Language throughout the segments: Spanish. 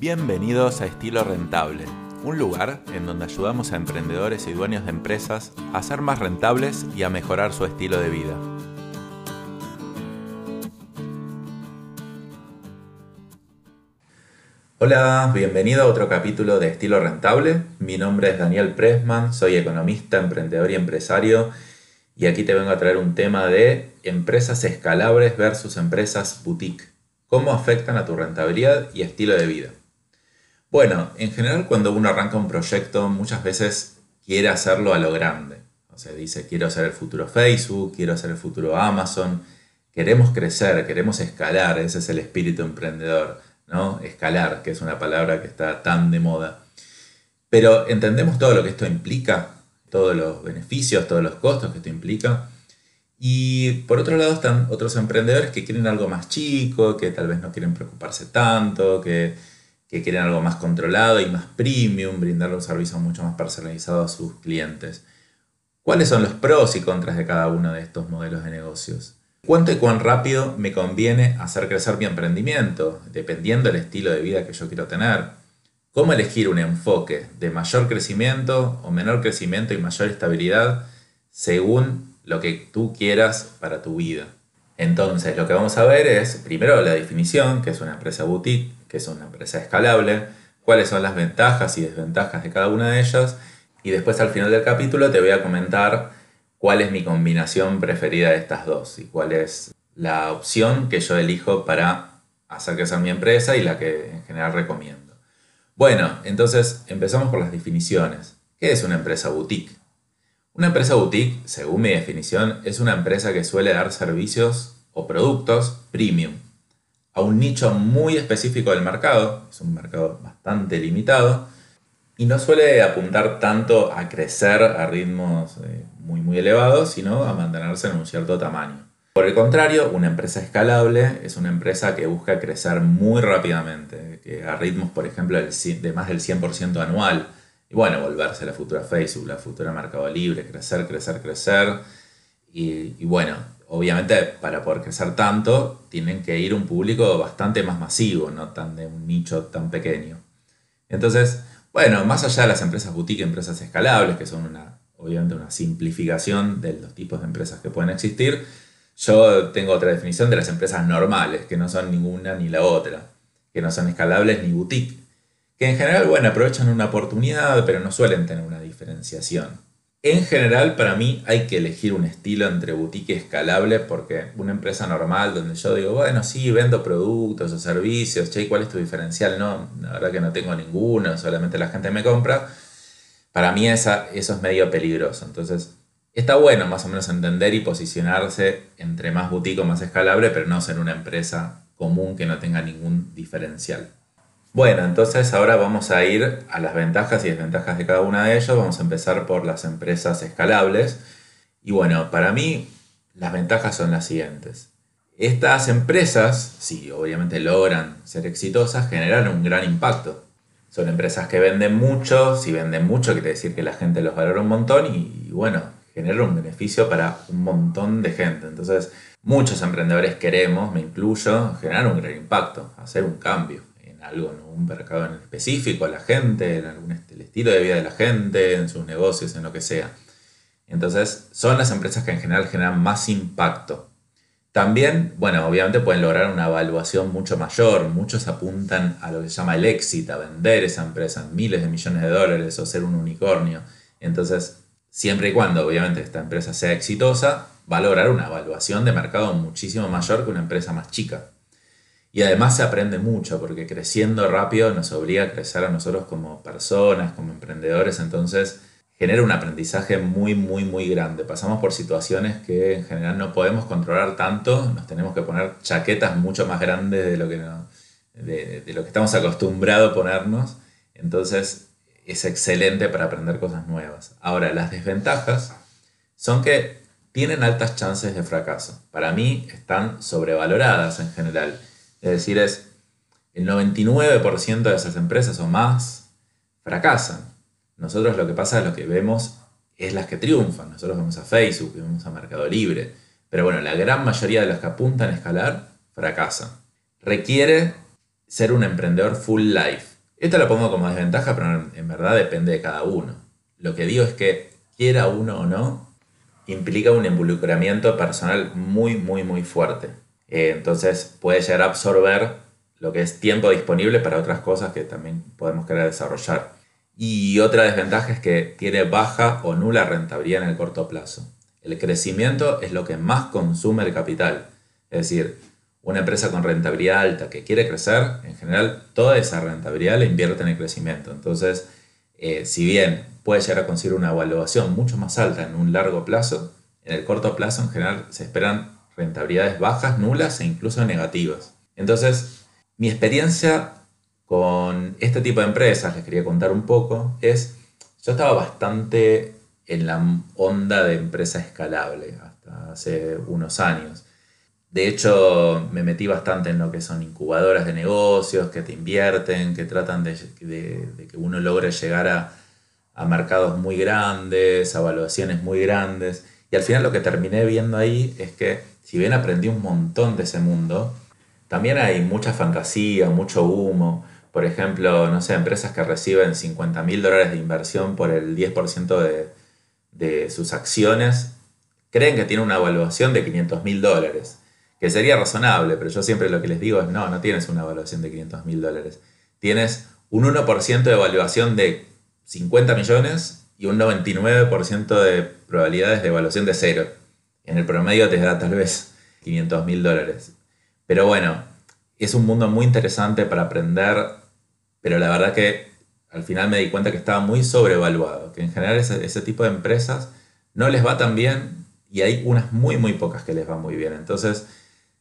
Bienvenidos a Estilo Rentable, un lugar en donde ayudamos a emprendedores y dueños de empresas a ser más rentables y a mejorar su estilo de vida. Hola, bienvenido a otro capítulo de Estilo Rentable. Mi nombre es Daniel Pressman, soy economista, emprendedor y empresario y aquí te vengo a traer un tema de empresas escalables versus empresas boutique. ¿Cómo afectan a tu rentabilidad y estilo de vida? Bueno, en general cuando uno arranca un proyecto muchas veces quiere hacerlo a lo grande. O sea, dice, quiero hacer el futuro Facebook, quiero hacer el futuro Amazon. Queremos crecer, queremos escalar, ese es el espíritu emprendedor, ¿no? Escalar, que es una palabra que está tan de moda. Pero entendemos todo lo que esto implica, todos los beneficios, todos los costos que esto implica. Y por otro lado están otros emprendedores que quieren algo más chico, que tal vez no quieren preocuparse tanto, que que quieren algo más controlado y más premium, brindarle un servicio mucho más personalizado a sus clientes. ¿Cuáles son los pros y contras de cada uno de estos modelos de negocios? ¿Cuánto y cuán rápido me conviene hacer crecer mi emprendimiento, dependiendo del estilo de vida que yo quiero tener? ¿Cómo elegir un enfoque de mayor crecimiento o menor crecimiento y mayor estabilidad según lo que tú quieras para tu vida? Entonces, lo que vamos a ver es, primero, la definición, que es una empresa boutique, que es una empresa escalable, cuáles son las ventajas y desventajas de cada una de ellas, y después al final del capítulo te voy a comentar cuál es mi combinación preferida de estas dos y cuál es la opción que yo elijo para hacer crecer mi empresa y la que en general recomiendo. Bueno, entonces empezamos por las definiciones. ¿Qué es una empresa boutique? Una empresa boutique, según mi definición, es una empresa que suele dar servicios o productos premium a un nicho muy específico del mercado, es un mercado bastante limitado, y no suele apuntar tanto a crecer a ritmos eh, muy, muy elevados, sino a mantenerse en un cierto tamaño. Por el contrario, una empresa escalable es una empresa que busca crecer muy rápidamente, que a ritmos, por ejemplo, de más del 100% anual. Y bueno, volverse la futura Facebook, la futura Mercado Libre, crecer, crecer, crecer. Y, y bueno, obviamente para poder crecer tanto, tienen que ir un público bastante más masivo, no tan de un nicho tan pequeño. Entonces, bueno, más allá de las empresas boutique, empresas escalables, que son una, obviamente una simplificación de los tipos de empresas que pueden existir, yo tengo otra definición de las empresas normales, que no son ninguna ni la otra, que no son escalables ni boutique, que en general, bueno, aprovechan una oportunidad, pero no suelen tener una diferenciación. En general, para mí hay que elegir un estilo entre boutique y escalable porque una empresa normal donde yo digo, bueno, sí, vendo productos o servicios, che, ¿cuál es tu diferencial? No, la verdad que no tengo ninguno, solamente la gente me compra. Para mí esa, eso es medio peligroso. Entonces, está bueno más o menos entender y posicionarse entre más boutique o más escalable, pero no ser una empresa común que no tenga ningún diferencial. Bueno, entonces ahora vamos a ir a las ventajas y desventajas de cada una de ellos. Vamos a empezar por las empresas escalables. Y bueno, para mí las ventajas son las siguientes. Estas empresas, si obviamente logran ser exitosas, generan un gran impacto. Son empresas que venden mucho, si venden mucho quiere decir que la gente los valora un montón y, bueno, genera un beneficio para un montón de gente. Entonces, muchos emprendedores queremos, me incluyo, generar un gran impacto, hacer un cambio algo, un mercado en específico, a la gente, en algún el estilo de vida de la gente, en sus negocios, en lo que sea. Entonces, son las empresas que en general generan más impacto. También, bueno, obviamente pueden lograr una evaluación mucho mayor. Muchos apuntan a lo que se llama el éxito, a vender esa empresa en miles de millones de dólares o ser un unicornio. Entonces, siempre y cuando obviamente esta empresa sea exitosa, va a lograr una evaluación de mercado muchísimo mayor que una empresa más chica. Y además se aprende mucho porque creciendo rápido nos obliga a crecer a nosotros como personas, como emprendedores, entonces genera un aprendizaje muy, muy, muy grande. Pasamos por situaciones que en general no podemos controlar tanto, nos tenemos que poner chaquetas mucho más grandes de lo que, de, lo que estamos acostumbrados a ponernos, entonces es excelente para aprender cosas nuevas. Ahora, las desventajas son que tienen altas chances de fracaso. Para mí están sobrevaloradas en general es decir, es el 99% de esas empresas o más fracasan. Nosotros lo que pasa es lo que vemos es las que triunfan. Nosotros vemos a Facebook, vemos a Mercado Libre. Pero bueno, la gran mayoría de las que apuntan a escalar fracasan. Requiere ser un emprendedor full life. Esto lo pongo como desventaja, pero en verdad depende de cada uno. Lo que digo es que, quiera uno o no, implica un involucramiento personal muy, muy, muy fuerte. Eh, entonces puede llegar a absorber lo que es tiempo disponible para otras cosas que también podemos querer desarrollar. Y otra desventaja es que tiene baja o nula rentabilidad en el corto plazo. El crecimiento es lo que más consume el capital. Es decir, una empresa con rentabilidad alta que quiere crecer, en general toda esa rentabilidad la invierte en el crecimiento. Entonces, eh, si bien puede llegar a conseguir una evaluación mucho más alta en un largo plazo, en el corto plazo en general se esperan rentabilidades bajas, nulas e incluso negativas. Entonces, mi experiencia con este tipo de empresas, les quería contar un poco, es, yo estaba bastante en la onda de empresa escalable hasta hace unos años. De hecho, me metí bastante en lo que son incubadoras de negocios, que te invierten, que tratan de, que uno logre llegar a, a, mercados muy grandes, a evaluaciones muy grandes. Y al final lo que terminé viendo ahí es que, si bien aprendí un montón de ese mundo, también hay mucha fantasía, mucho humo. Por ejemplo, no sé, empresas que reciben 50 mil dólares de inversión por el 10% de, de sus acciones, creen que tiene una evaluación de 500 mil dólares que sería razonable, pero yo siempre lo que les digo es, no, no tienes una evaluación de 500 mil dólares. Tienes un 1% de evaluación de 50 millones y un 99% de probabilidades de evaluación de cero. En el promedio te da tal vez 500 mil dólares. Pero bueno, es un mundo muy interesante para aprender, pero la verdad que al final me di cuenta que estaba muy sobrevaluado, que en general ese, tipo de empresas no les va tan bien y hay unas muy, muy pocas que les va muy bien. Entonces,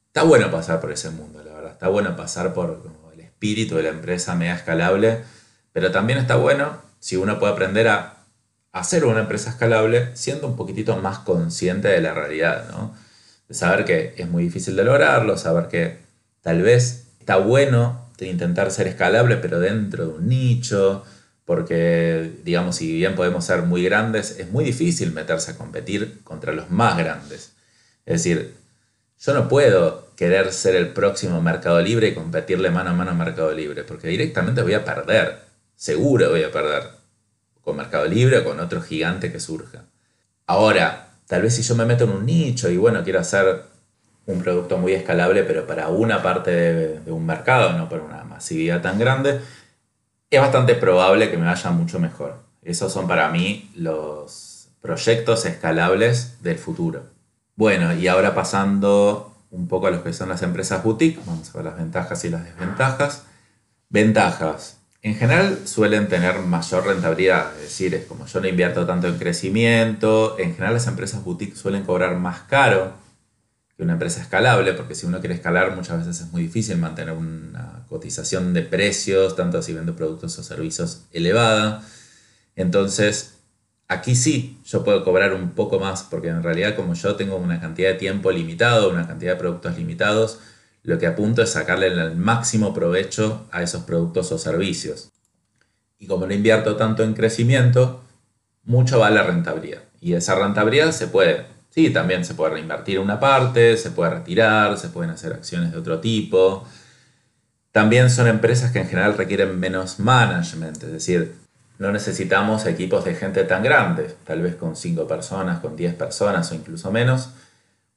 está bueno pasar por ese mundo, la verdad. Está bueno pasar por el espíritu de la empresa media escalable, pero también está bueno si uno puede aprender a hacer una empresa escalable siendo un poquitito más consciente de la realidad, ¿no? De saber que es muy difícil de lograrlo, saber que tal vez está bueno intentar ser escalable, pero dentro de un nicho, porque, digamos, si bien podemos ser muy grandes, es muy difícil meterse a competir contra los más grandes. Es decir, yo no puedo querer ser el próximo Mercado Libre y competirle mano a mano a Mercado Libre, porque directamente voy a perder, seguro voy a perder, con Mercado Libre o con otro gigante que surja. Ahora, tal vez si yo me meto en un nicho y bueno, quiero hacer un producto muy escalable, pero para una parte de, de un mercado, no para una masividad tan grande, es bastante probable que me vaya mucho mejor. Esos son para mí los proyectos escalables del futuro. Bueno, y ahora pasando un poco a lo que son las empresas boutique, vamos a ver las ventajas y las desventajas. Ventajas. En general suelen tener mayor rentabilidad, es decir, es como yo no invierto tanto en crecimiento, en general las empresas boutique suelen cobrar más caro que una empresa escalable, porque si uno quiere escalar muchas veces es muy difícil mantener una cotización de precios, tanto si vende productos o servicios elevada. Entonces, Aquí sí, yo puedo cobrar un poco más, porque en realidad como yo tengo una cantidad de tiempo limitado, una cantidad de productos limitados, lo que apunto es sacarle el máximo provecho a esos productos o servicios. Y como no invierto tanto en crecimiento, mucho va la rentabilidad. Y esa rentabilidad se puede, sí, también se puede reinvertir una parte, se puede retirar, se pueden hacer acciones de otro tipo. También son empresas que en general requieren menos management, es decir, no necesitamos equipos de gente tan grandes, tal vez con 5 personas, con 10 personas o incluso menos,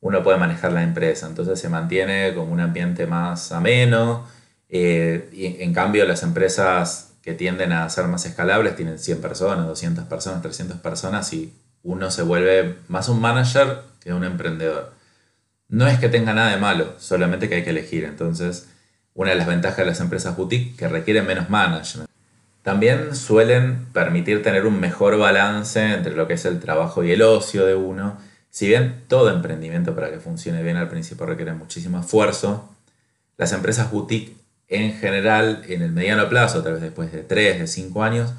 uno puede manejar la empresa, entonces se mantiene como un ambiente más ameno, eh, y en cambio las empresas que tienden a ser más escalables tienen 100 personas, 200 personas, 300 personas y uno se vuelve más un manager que un emprendedor. No es que tenga nada de malo, solamente que hay que elegir. Entonces, una de las ventajas de las empresas boutique que requieren menos management. También suelen permitir tener un mejor balance entre lo que es el trabajo y el ocio de uno. Si bien todo emprendimiento para que funcione bien al principio requiere muchísimo esfuerzo, las empresas boutique en general, en el mediano plazo, tal vez después de 3, de 5 años,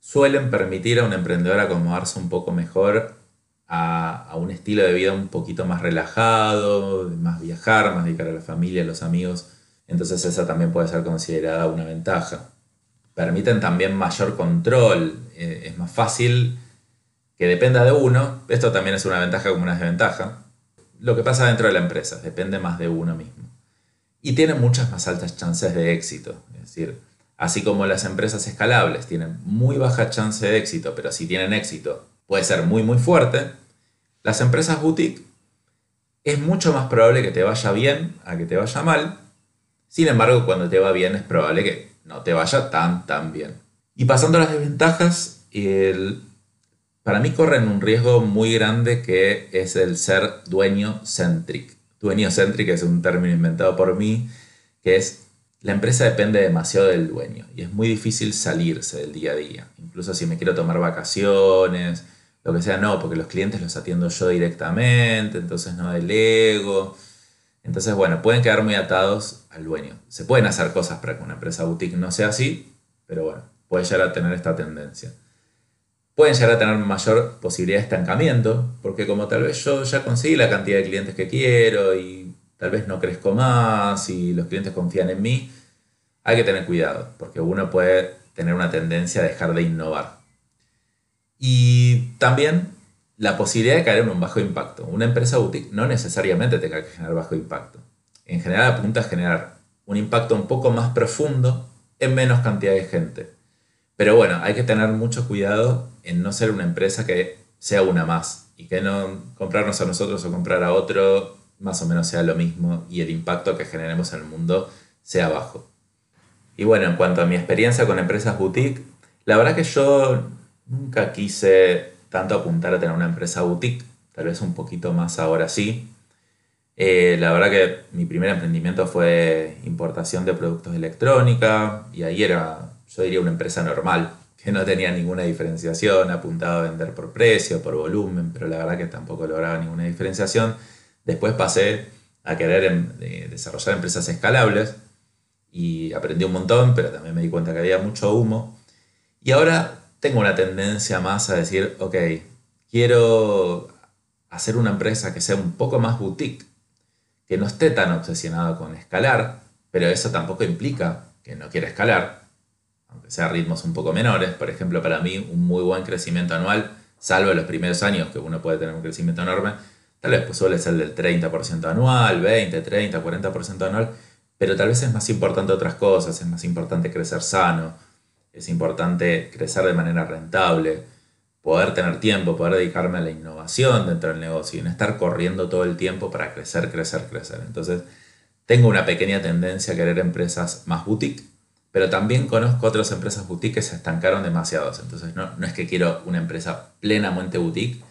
suelen permitir a un emprendedor acomodarse un poco mejor a, a, un estilo de vida un poquito más relajado, más viajar, más dedicar a la familia, a los amigos. Entonces esa también puede ser considerada una ventaja permiten también mayor control. Eh, es más fácil que dependa de uno. Esto también es una ventaja como una desventaja. Lo que pasa dentro de la empresa, depende más de uno mismo. y tienen muchas más altas chances de éxito. Es decir, así como las empresas escalables tienen muy baja chance de éxito, pero si tienen éxito puede ser muy muy fuerte, las empresas boutique es mucho más probable que te vaya bien a que te vaya mal. Sin embargo, cuando te va bien es probable que no te vaya tan tan bien. Y pasando a las desventajas, el, para mí corren un riesgo muy grande que es el ser dueño centric. Dueño centric es un término inventado por mí, que es la empresa depende demasiado del dueño y es muy difícil salirse del día a día. Incluso si me quiero tomar vacaciones, lo que sea, no, porque los clientes los atiendo yo directamente, entonces no delego. Entonces, bueno, pueden quedar muy atados al dueño. Se pueden hacer cosas para que una empresa boutique no sea así, pero bueno, puede llegar a tener esta tendencia pueden llegar a tener mayor posibilidad de estancamiento, porque como tal vez yo ya conseguí la cantidad de clientes que quiero y tal vez no crezco más y los clientes confían en mí, hay que tener cuidado, porque uno puede tener una tendencia a dejar de innovar. Y también la posibilidad de caer en un bajo impacto. Una empresa boutique no necesariamente tenga que generar bajo impacto. En general apunta a generar un impacto un poco más profundo en menos cantidad de gente. Pero bueno, hay que tener mucho cuidado en no ser una empresa que sea una más y que no comprarnos a nosotros o comprar a otro más o menos sea lo mismo y el impacto que generemos en el mundo sea bajo. Y bueno, en cuanto a mi experiencia con empresas boutique, la verdad que yo nunca quise tanto apuntar a tener una empresa boutique, tal vez un poquito más ahora sí. Eh, la verdad que mi primer emprendimiento fue importación de productos de electrónica y ahí era yo diría una empresa normal, que no tenía ninguna diferenciación, apuntaba a vender por precio, por volumen, pero la verdad que tampoco lograba ninguna diferenciación. Después pasé a querer em, desarrollar empresas escalables y aprendí un montón, pero también me di cuenta que había mucho humo. Y ahora tengo una tendencia más a decir, ok, quiero hacer una empresa que sea un poco más boutique, que no esté tan obsesionado con escalar, pero eso tampoco implica que no quiera escalar, aunque sea ritmos un poco menores. Por ejemplo, para mí un muy buen crecimiento anual, salvo los primeros años que uno puede tener un crecimiento enorme, tal vez pues, suele ser del 30% anual, 20, 30, 40% anual, pero tal vez es más importante otras cosas, es más importante crecer sano, es importante crecer de manera rentable, poder tener tiempo, poder dedicarme a la innovación dentro del negocio y no estar corriendo todo el tiempo para crecer, crecer, crecer. Entonces, tengo una pequeña tendencia a querer empresas más boutique pero también conozco otras empresas boutique que se estancaron demasiados. Entonces no, no es que quiero una empresa plenamente boutique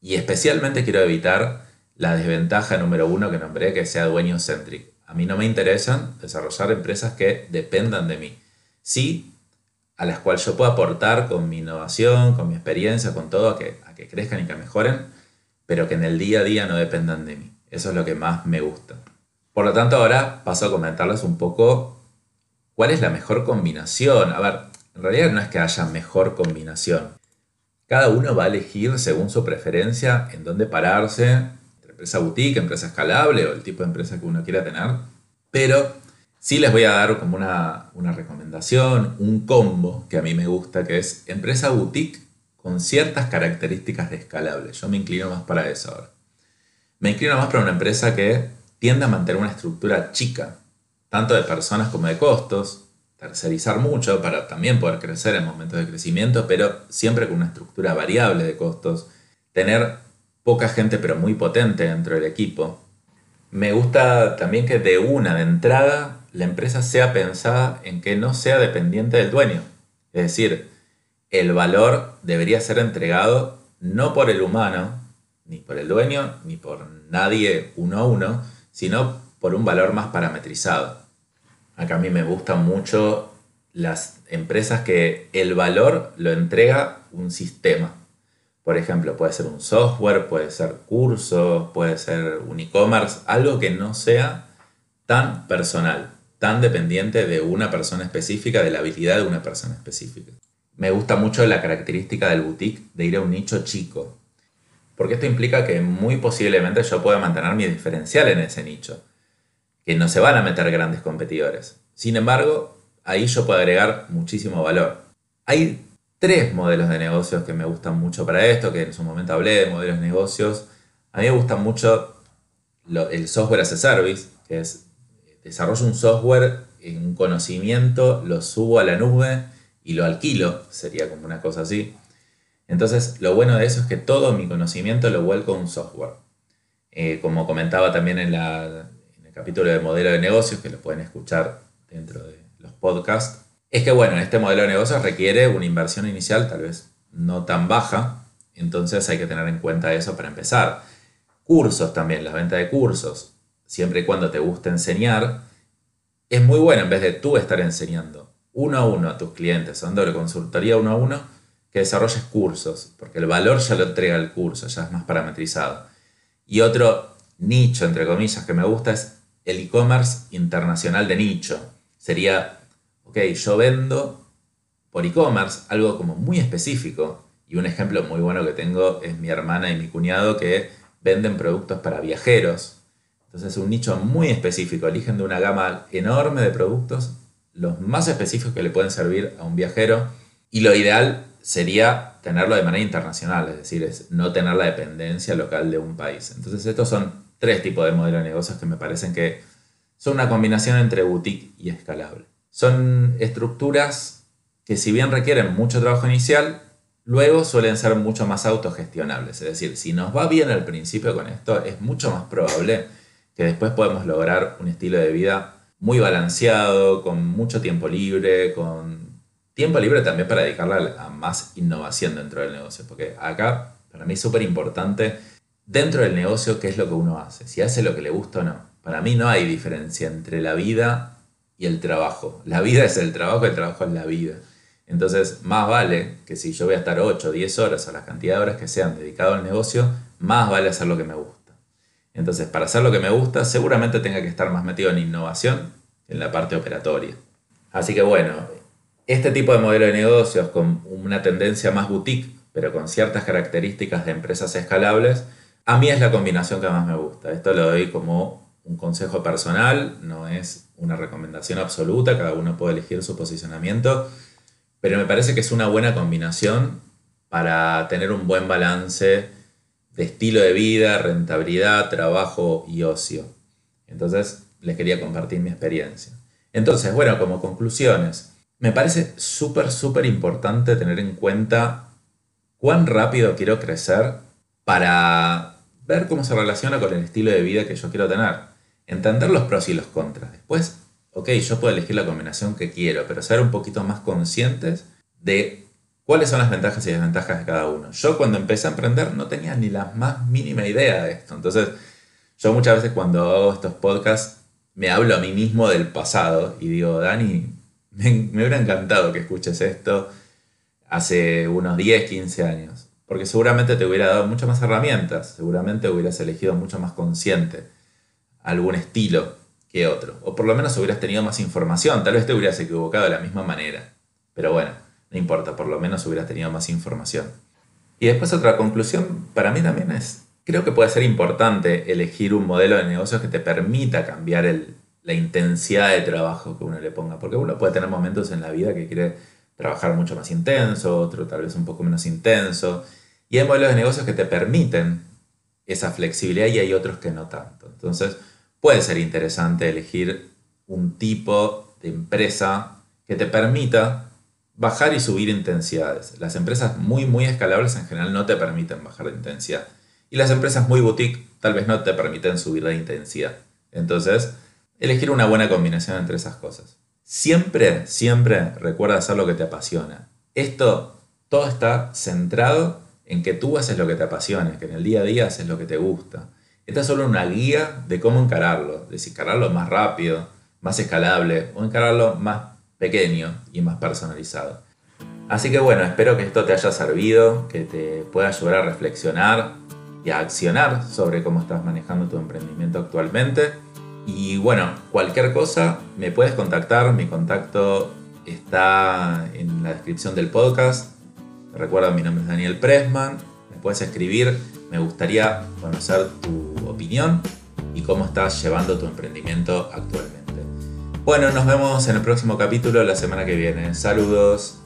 y especialmente quiero evitar la desventaja número uno que nombré, que sea dueño centric. A mí no me interesan desarrollar empresas que dependan de mí. Sí, a las cuales yo puedo aportar con mi innovación, con mi experiencia, con todo, a que, a que crezcan y que mejoren, pero que en el día a día no dependan de mí. Eso es lo que más me gusta. Por lo tanto, ahora paso a comentarles un poco ¿Cuál es la mejor combinación? A ver, en realidad no es que haya mejor combinación. Cada uno va a elegir según su preferencia en dónde pararse, entre empresa boutique, empresa escalable o el tipo de empresa que uno quiera tener. Pero sí les voy a dar como una, una recomendación, un combo que a mí me gusta, que es empresa boutique con ciertas características de escalable. Yo me inclino más para eso ahora. Me inclino más para una empresa que tiende a mantener una estructura chica, tanto de personas como de costos, tercerizar mucho para también poder crecer en momentos de crecimiento, pero siempre con una estructura variable de costos, tener poca gente pero muy potente dentro del equipo. Me gusta también que de una de entrada la empresa sea pensada en que no sea dependiente del dueño. Es decir, el valor debería ser entregado no por el humano, ni por el dueño, ni por nadie uno a uno, sino por un valor más parametrizado. Acá a mí me gustan mucho las empresas que el valor lo entrega un sistema. Por ejemplo, puede ser un software, puede ser curso, puede ser un e-commerce, algo que no sea tan personal, tan dependiente de una persona específica, de la habilidad de una persona específica. Me gusta mucho la característica del boutique de ir a un nicho chico, porque esto implica que muy posiblemente yo pueda mantener mi diferencial en ese nicho que no se van a meter grandes competidores. Sin embargo, ahí yo puedo agregar muchísimo valor. Hay tres modelos de negocios que me gustan mucho para esto, que en su momento hablé de modelos de negocios. A mí me gusta mucho el software as a service, que es desarrollo un software, un conocimiento, lo subo a la nube y lo alquilo, sería como una cosa así. Entonces, lo bueno de eso es que todo mi conocimiento lo vuelco a un software. Eh, como comentaba también en, en, capítulo de modelo de negocios, que lo pueden escuchar dentro de los podcasts, es que bueno, este modelo de negocios requiere una inversión inicial tal vez no tan baja, entonces hay que tener en cuenta eso para empezar. Cursos también, la venta de cursos, siempre y cuando te guste enseñar, es muy bueno en vez de tú estar enseñando uno a uno a tus clientes, dándole consultoría uno a uno, que desarrolles cursos, porque el valor ya lo entrega el curso, ya es más parametrizado. Y otro nicho, entre comillas, que me gusta es el e-commerce internacional de nicho. Sería, ok, yo vendo por e-commerce algo como muy específico. Y un ejemplo muy bueno que tengo es mi hermana y mi cuñado que venden productos para viajeros. Entonces es un nicho muy específico, eligen de una gama enorme de productos, los más específicos que le pueden servir a un viajero. Y lo ideal sería tenerlo de manera internacional, es decir, es no tener la dependencia local de un país. Entonces estos son tres tipos de modelos de negocios que me parecen que son una combinación entre boutique y escalable. Son estructuras que si bien requieren mucho trabajo inicial, luego suelen ser mucho más autogestionables. Es decir, si nos va bien al principio con esto, es mucho más probable que después podemos lograr un estilo de vida muy balanceado, con mucho tiempo libre, con tiempo libre también para dedicarle a más innovación dentro del negocio. Porque acá, para mí es súper importante, dentro del negocio, qué es lo que uno hace. Si hace lo que le gusta o no. Para mí no hay diferencia entre la vida y el trabajo. La vida es el trabajo, el trabajo es la vida. Entonces, más vale que si yo voy a estar 8 o 10 horas o la cantidad de horas que sean dedicado al negocio, más vale hacer lo que me gusta. Entonces, para hacer lo que me gusta, seguramente tenga que estar más metido en innovación en la parte operatoria. Así que bueno, este tipo de modelo de negocios con una tendencia más boutique, pero con ciertas características de empresas escalables, a mí es la combinación que más me gusta. Esto lo doy como un consejo personal, no es una recomendación absoluta, cada uno puede elegir su posicionamiento, pero me parece que es una buena combinación para tener un buen balance de estilo de vida, rentabilidad, trabajo y ocio. Entonces, les quería compartir mi experiencia. Entonces, bueno, como conclusiones, me parece súper, súper importante tener en cuenta cuán rápido quiero crecer para ver cómo se relaciona con el estilo de vida que yo quiero tener. Entender los pros y los contras. Después, ok, yo puedo elegir la combinación que quiero, pero ser un poquito más conscientes de cuáles son las ventajas y desventajas de cada uno. Yo cuando empecé a emprender no tenía ni la más mínima idea de esto. Entonces, yo muchas veces cuando hago estos podcasts me hablo a mí mismo del pasado y digo, Dani, me, hubiera encantado que escuches esto hace unos 10, 15 años, porque seguramente te hubiera dado muchas más herramientas, seguramente hubieras elegido mucho más consciente algún estilo que otro, o por lo menos hubieras tenido más información, tal vez te hubieras equivocado de la misma manera, pero bueno, no importa, por lo menos hubieras tenido más información. Y después otra conclusión para mí también es, Creo que puede ser importante elegir un modelo de negocio que te permita cambiar la intensidad de trabajo que uno le ponga, porque uno puede tener momentos en la vida que quiere trabajar mucho más intenso, otro tal vez un poco menos intenso, y hay modelos de negocios que te permiten esa flexibilidad y hay otros que no tanto. Entonces, puede ser interesante elegir un tipo de empresa que te permita bajar y subir intensidades. Las empresas muy, muy escalables en general no te permiten bajar de intensidad. Y las empresas muy boutique tal vez no te permiten subir la intensidad. Entonces, elegir una buena combinación entre esas cosas. Siempre, siempre recuerda hacer lo que te apasiona. Esto, todo está centrado en que tú haces lo que te apasiona, que en el día a día haces lo que te gusta. Esta es solo una guía de cómo encararlo, de si encararlo más rápido, más escalable o encararlo más pequeño y más personalizado. Así que bueno, espero que esto te haya servido, que te pueda ayudar a reflexionar y a accionar sobre cómo estás manejando tu emprendimiento actualmente. Y bueno, cualquier cosa me puedes contactar, mi contacto está en la descripción del podcast. Recuerda, mi nombre es Daniel Pressman, me puedes escribir, me gustaría conocer tu opinión y cómo estás llevando tu emprendimiento actualmente. Bueno, nos vemos en el próximo capítulo la semana que viene. Saludos.